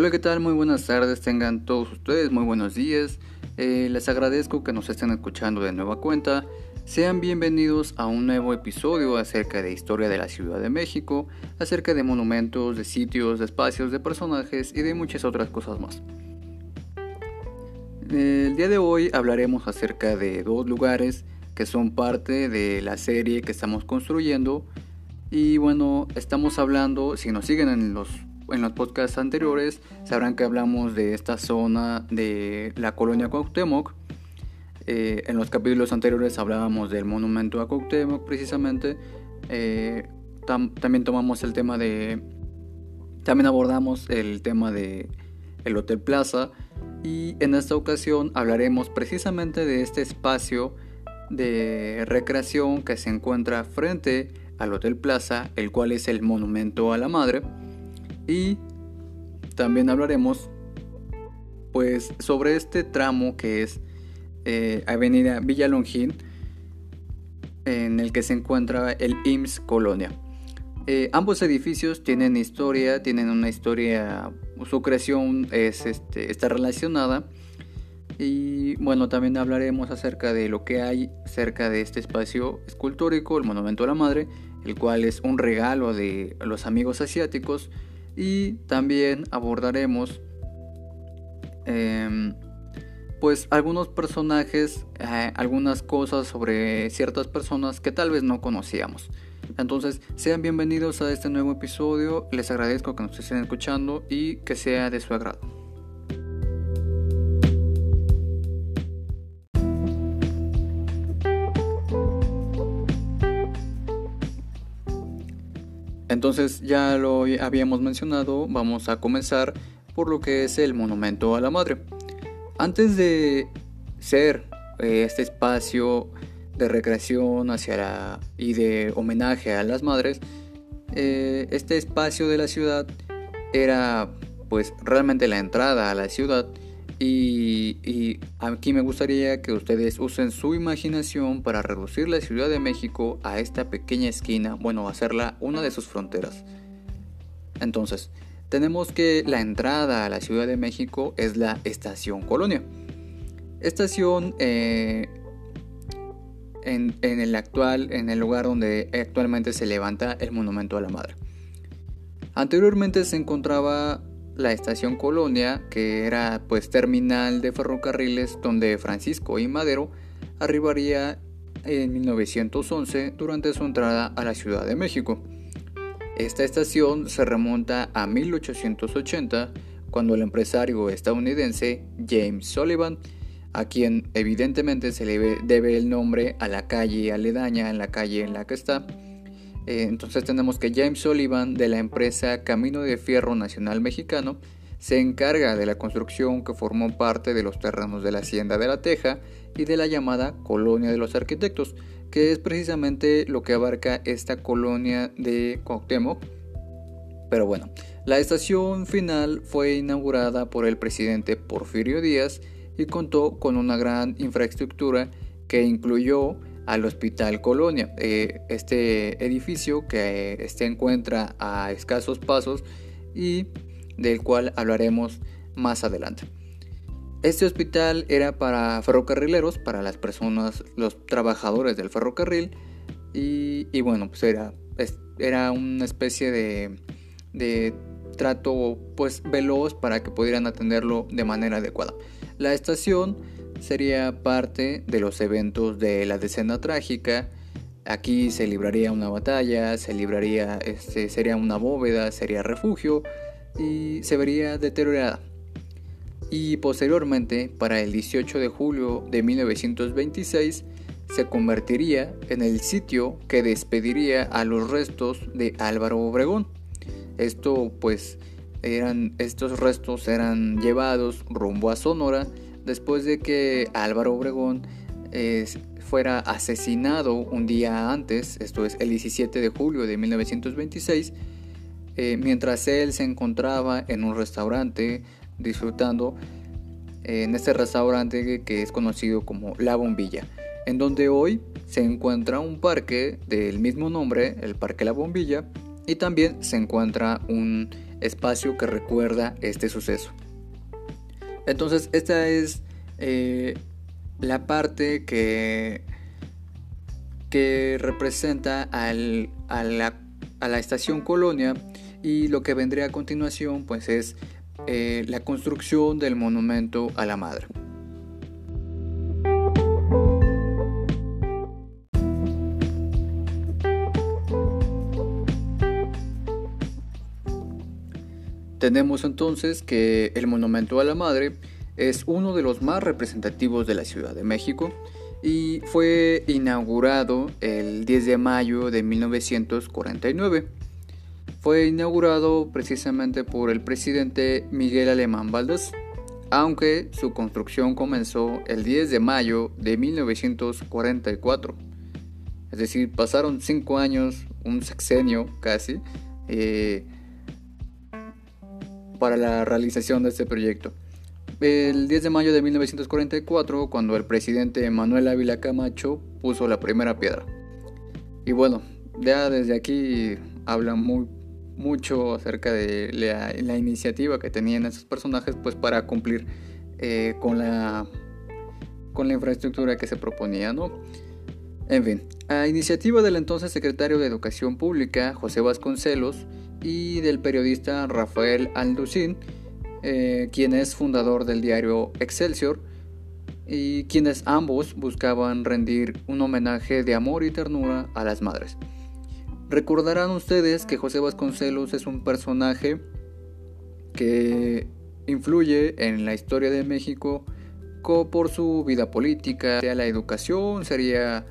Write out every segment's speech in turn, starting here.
Hola, ¿qué tal? Muy buenas tardes, tengan todos ustedes, muy buenos días. Eh, les agradezco que nos estén escuchando de nueva cuenta. Sean bienvenidos a un nuevo episodio acerca de historia de la Ciudad de México, acerca de monumentos, de sitios, de espacios, de personajes y de muchas otras cosas más. El día de hoy hablaremos acerca de dos lugares que son parte de la serie que estamos construyendo. Y bueno, estamos hablando, si nos siguen en los en los podcasts anteriores sabrán que hablamos de esta zona de la colonia Cuauhtémoc. Eh, en los capítulos anteriores hablábamos del monumento a Cuauhtémoc precisamente. Eh, también tomamos el tema de... También abordamos el tema de el Hotel Plaza y en esta ocasión hablaremos precisamente de este espacio de recreación que se encuentra frente al Hotel Plaza, el cual es el Monumento a la Madre. Y también hablaremos pues sobre este tramo que es eh, Avenida Villalongín en el que se encuentra el IMSS Colonia. Eh, ambos edificios tienen historia, tienen una historia, su creación es, este, está relacionada y bueno, también hablaremos acerca de lo que hay cerca de este espacio escultórico, el Monumento a la Madre, el cual es un regalo de los amigos asiáticos y también abordaremos em, pues algunos personajes, eh, algunas cosas sobre ciertas personas que tal vez no conocíamos. Entonces, sean bienvenidos a este nuevo episodio, les agradezco que nos estén escuchando y que sea de su agrado. Entonces ya lo habíamos mencionado, vamos a comenzar por lo que es el monumento a la madre. Antes de ser eh, este espacio de recreación hacia la, y de homenaje a las madres, eh, este espacio de la ciudad era pues realmente la entrada a la ciudad y, aquí me gustaría que ustedes usen su imaginación para reducir la Ciudad de México a esta pequeña esquina, bueno, hacerla una de sus fronteras. Entonces, tenemos que la entrada a la Ciudad de México es la Estación Colonia. Estación eh, en, en, el actual, en el lugar donde actualmente se levanta el Monumento a la Madre. Anteriormente se encontraba la estación Colonia, que era pues terminal de ferrocarriles donde Francisco y Madero arribaría en 1911 durante su entrada a la Ciudad de México. Esta estación se remonta a 1880 cuando el empresario estadounidense James Sullivan, a quien evidentemente se le debe el nombre a la calle aledaña en la calle en la que está, entonces tenemos que James Sullivan de la empresa Camino de Fierro Nacional Mexicano se encarga de la construcción que formó parte de los terrenos de la Hacienda de la Teja y de la llamada Colonia de los Arquitectos, que es precisamente lo que abarca esta colonia de Cuauhtémoc. Pero bueno, la estación final fue inaugurada por el presidente Porfirio Díaz y contó con una gran infraestructura que incluyó al Hospital Colonia. Eh, este edificio que eh, se encuentra a escasos pasos y del cual hablaremos más adelante. Este hospital era para ferrocarrileros, para las personas, los trabajadores del ferrocarril y, bueno, pues era, era una especie de, de trato pues veloz para que pudieran atenderlo de manera adecuada. La estación sería parte de los eventos de la decena trágica. Aquí se libraría una batalla, se libraría, este, sería una bóveda, sería refugio y se vería deteriorada. Y posteriormente, para el 18 de julio de 1926, se convertiría en el sitio que despediría a los restos de Álvaro Obregón. Esto pues eran estos restos eran llevados rumbo a Sonora después de que Álvaro Obregón fuera asesinado un día antes, esto es el 17 de julio de 1926, eh, mientras él se encontraba en un restaurante disfrutando eh, en este restaurante que es conocido como La Bombilla, en donde hoy se encuentra un parque del mismo nombre, el Parque La Bombilla, y también se encuentra un espacio que recuerda este suceso. Entonces esta es eh, la parte que, que representa al, a, la, a, la, estación colonia y lo que vendría a continuación pues es eh, la construcción del monumento a la madre. Tenemos entonces que el Monumento a la Madre es uno de los más representativos de la Ciudad de México y fue inaugurado el 10 de mayo de 1949. Fue inaugurado precisamente por el presidente Miguel Alemán Valdés, aunque su construcción comenzó el 10 de mayo de 1944. Es decir, pasaron cinco años, un sexenio casi, eh, para la realización de este proyecto. El 10 de mayo de 1944, cuando el presidente Manuel Ávila Camacho puso la primera piedra. Y bueno, ya desde aquí habla muy, mucho acerca de la, iniciativa que tenían esos personajes pues para cumplir eh, con, la, con la infraestructura que se proponía, ¿no? En fin, a iniciativa del entonces secretario de Educación Pública, José Vasconcelos, y del periodista Rafael Alducín, eh, quien es fundador del diario Excelsior, y quienes ambos buscaban rendir un homenaje de amor y ternura a las madres. Recordarán ustedes que José Vasconcelos es un personaje que influye en la historia de México por su vida política, la educación, sería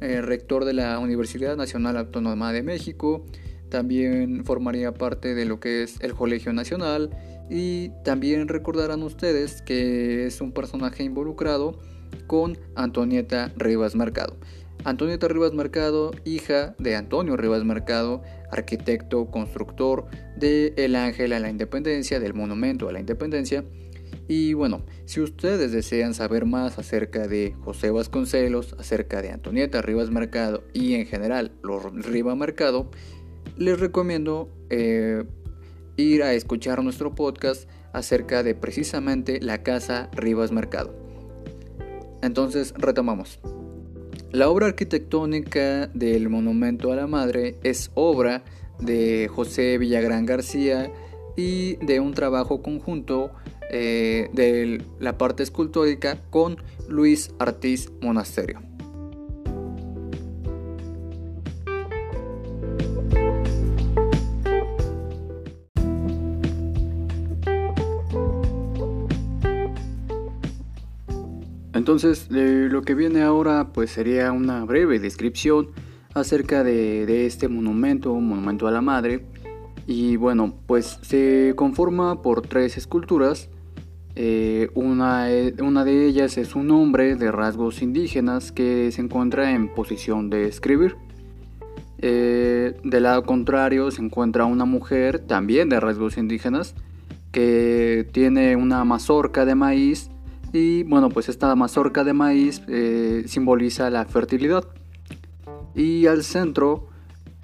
eh, rector de la Universidad Nacional Autónoma de México, también formaría parte de lo que es el Colegio Nacional y también recordarán ustedes que es un personaje involucrado con Antonieta Rivas Mercado. Antonieta Rivas Mercado, hija de Antonio Rivas Mercado, arquitecto, constructor de El Ángel a la Independencia, del Monumento a la Independencia. Y bueno, si ustedes desean saber más acerca de José Vasconcelos, acerca de Antonieta Rivas Mercado y en general los Rivas Mercado, les recomiendo eh, ir a escuchar nuestro podcast acerca de precisamente la Casa Rivas Mercado. Entonces, retomamos. La obra arquitectónica del Monumento a la Madre es obra de José Villagrán García y de un trabajo conjunto eh, de la parte escultórica con Luis Artiz Monasterio. Entonces, lo que viene ahora pues sería una breve descripción acerca de, este monumento, monumento a la madre. Y bueno, pues se conforma por tres esculturas. Eh, una, una, de ellas es un hombre de rasgos indígenas que se encuentra en posición de escribir. Eh, del lado contrario se encuentra una mujer también de rasgos indígenas que tiene una mazorca de maíz y bueno, pues esta mazorca de maíz eh, simboliza la fertilidad. Y al centro,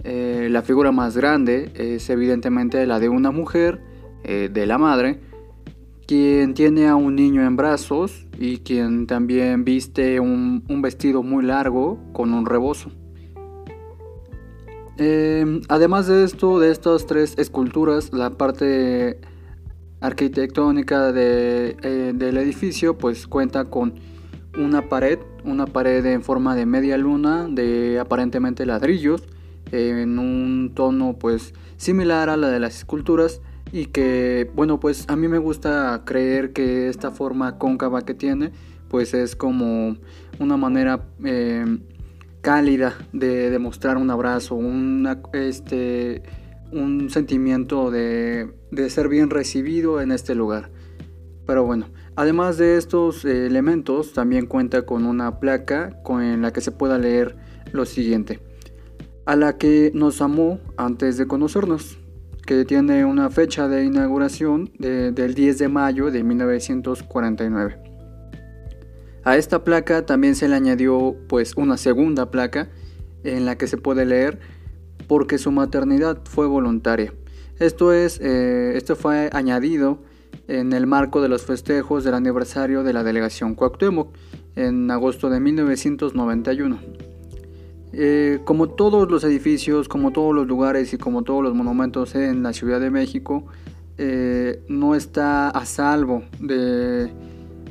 eh, la figura más grande es evidentemente la de una mujer, eh, de la madre, quien tiene a un niño en brazos y quien también viste un, vestido muy largo con un rebozo. además de esto, de estas tres esculturas, la parte arquitectónica eh, del edificio pues cuenta con una pared, una pared en forma de media luna de aparentemente ladrillos en un tono pues similar a la de las esculturas y que bueno pues a mí me gusta creer que esta forma cóncava que tiene pues es como una manera eh, cálida de demostrar un abrazo, una, este, un sentimiento de, ser bien recibido en este lugar. Pero bueno, además de estos elementos, también cuenta con una placa con la que se pueda leer lo siguiente. A la que nos amó antes de conocernos, que tiene una fecha de inauguración del 10 de mayo de 1949. A esta placa también se le añadió pues una segunda placa en la que se puede leer porque su maternidad fue voluntaria. Esto, es, eh, esto fue añadido en el marco de los festejos del aniversario de la delegación Cuauhtémoc en agosto de 1991. Eh, como todos los edificios, como todos los lugares y como todos los monumentos en la Ciudad de México, eh, no está a salvo de,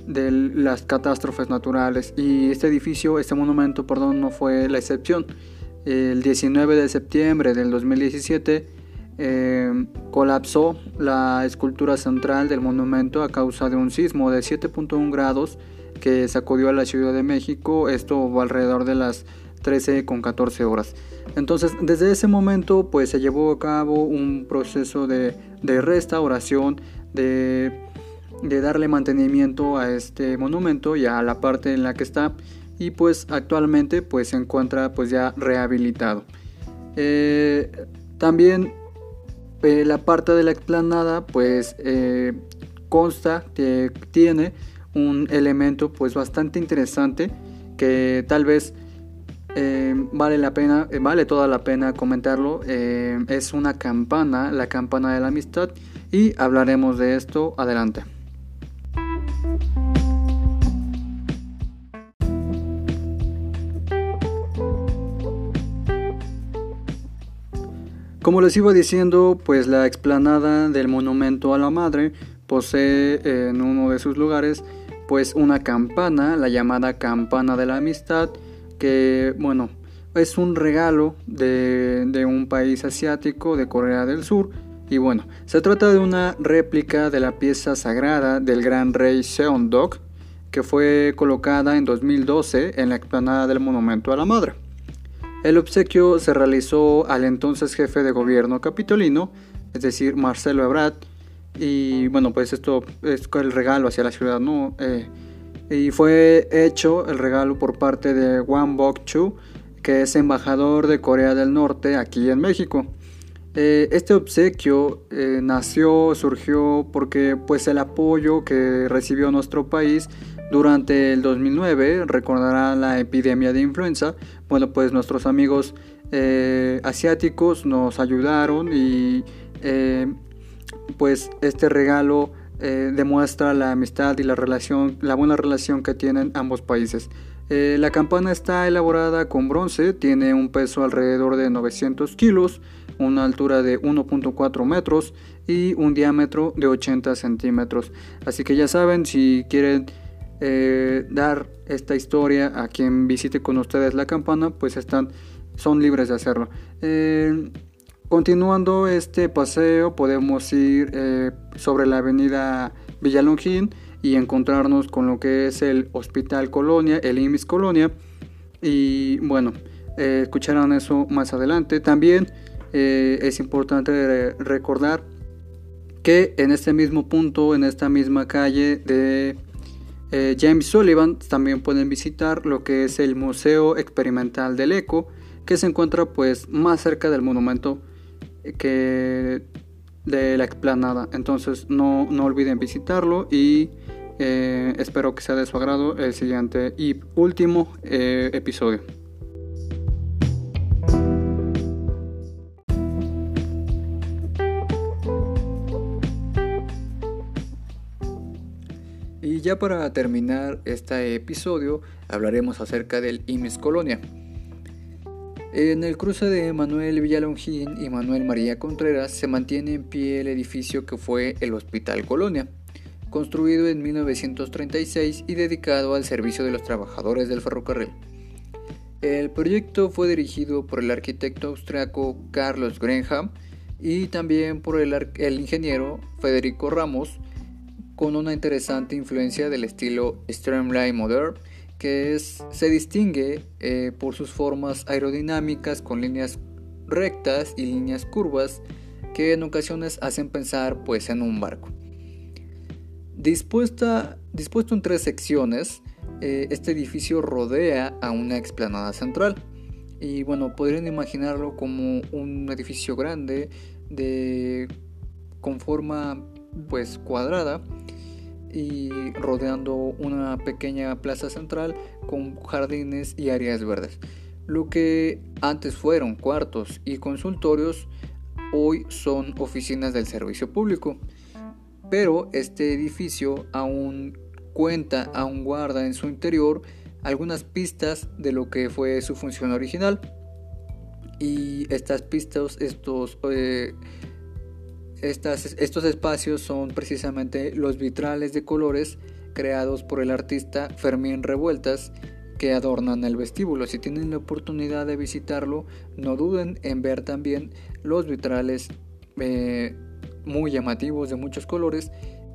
las catástrofes naturales y este edificio, este monumento, perdón, no fue la excepción. El 19 de septiembre del 2017 eh, colapsó la escultura central del monumento a causa de un sismo de 7.1 grados que sacudió a la Ciudad de México, esto alrededor de las 13 con 14 horas. Entonces, desde ese momento, pues se llevó a cabo un proceso de, restauración, de, darle mantenimiento a este monumento y a la parte en la que está. Y pues actualmente pues se encuentra pues ya rehabilitado. Eh, también eh, la parte de la explanada pues eh, consta que tiene un elemento pues bastante interesante que tal vez eh, vale la pena, eh, vale toda la pena comentarlo. Eh, es una campana, la campana de la amistad, y hablaremos de esto adelante. Como les iba diciendo, pues la explanada del monumento a la madre posee en uno de sus lugares pues una campana, la llamada campana de la amistad, que bueno, es un regalo de, un país asiático, de Corea del Sur. Y bueno, se trata de una réplica de la pieza sagrada del gran rey Seondok, que fue colocada en 2012 en la explanada del Monumento a la Madre. El obsequio se realizó al entonces jefe de gobierno capitolino, es decir, Marcelo Ebrard, y bueno, pues esto es el regalo hacia la ciudad, ¿no? Eh, y fue hecho el regalo por parte de Wang Bok-chu, que es embajador de Corea del Norte aquí en México. Eh, este obsequio eh, nació, surgió porque pues el apoyo que recibió nuestro país durante el 2009, recordará la epidemia de influenza, bueno pues nuestros amigos eh, asiáticos nos ayudaron y pues este regalo eh, demuestra la amistad y la relación, la buena relación que tienen ambos países. Eh, la campana está elaborada con bronce, tiene un peso alrededor de 900 kilos, una altura de 1.4 metros y un diámetro de 80 centímetros. Así que ya saben, si quieren eh, dar esta historia a quien visite con ustedes la campana, pues están, son libres de hacerlo. Continuando este paseo podemos ir eh, sobre la avenida Villalongín y encontrarnos con lo que es el Hospital Colonia, el IMIS Colonia. Y bueno, eh, escucharán eso más adelante. También eh, es importante recordar que en este mismo punto, en esta misma calle de James Sullivan, también pueden visitar lo que es el Museo Experimental del Eco, que se encuentra pues más cerca del monumento que de la explanada. Entonces no, olviden visitarlo y eh, espero que sea de su agrado el siguiente y último eh, episodio. Y ya para terminar este episodio hablaremos acerca del IMIS Colonia. En el cruce de Manuel Villalongín y Manuel María Contreras se mantiene en pie el edificio que fue el Hospital Colonia, construido en 1936 y dedicado al servicio de los trabajadores del ferrocarril. El proyecto fue dirigido por el arquitecto austriaco Carlos Grenham y también por el, el ingeniero Federico Ramos, con una interesante influencia del estilo Streamline Modern que se distingue eh, por sus formas aerodinámicas con líneas rectas y líneas curvas que en ocasiones hacen pensar pues en un barco. Dispuesta, dispuesto en tres secciones, eh, este edificio rodea a una explanada central. Y bueno, podrían imaginarlo como un edificio grande de, con forma pues cuadrada y rodeando una pequeña plaza central con jardines y áreas verdes. Lo que antes fueron cuartos y consultorios, hoy son oficinas del servicio público. Pero este edificio aún cuenta, aún guarda en su interior algunas pistas de lo que fue su función original. Y estas pistas, estos, eh, estos espacios son precisamente los vitrales de colores creados por el artista Fermín Revueltas que adornan el vestíbulo. Si tienen la oportunidad de visitarlo, no duden en ver también los vitrales eh, muy llamativos de muchos colores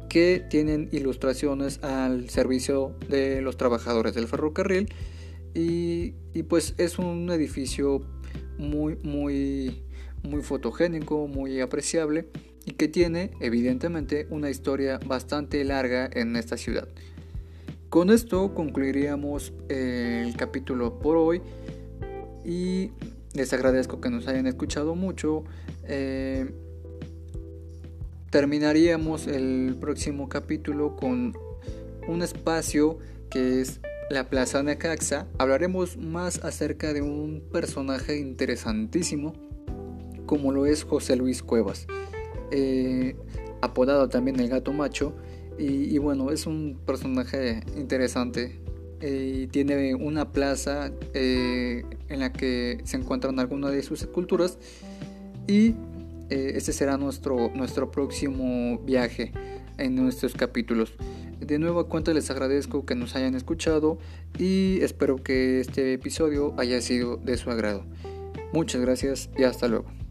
que tienen ilustraciones al servicio de los trabajadores del ferrocarril y, pues es un edificio muy muy muy fotogénico, muy apreciable y que tiene evidentemente una historia bastante larga en esta ciudad. Con esto concluiríamos el capítulo por hoy y les agradezco que nos hayan escuchado mucho. Eh, terminaríamos el próximo capítulo con un espacio que es la Plaza Necaxa. Hablaremos más acerca de un personaje interesantísimo como lo es José Luis Cuevas, eh, apodado también el gato macho y, bueno, es un personaje interesante. Eh, tiene una plaza eh, en la que se encuentran algunas de sus esculturas. Y eh, este será nuestro, nuestro próximo viaje en nuestros capítulos. De nuevo cuenta les agradezco que nos hayan escuchado y espero que este episodio haya sido de su agrado. Muchas gracias y hasta luego.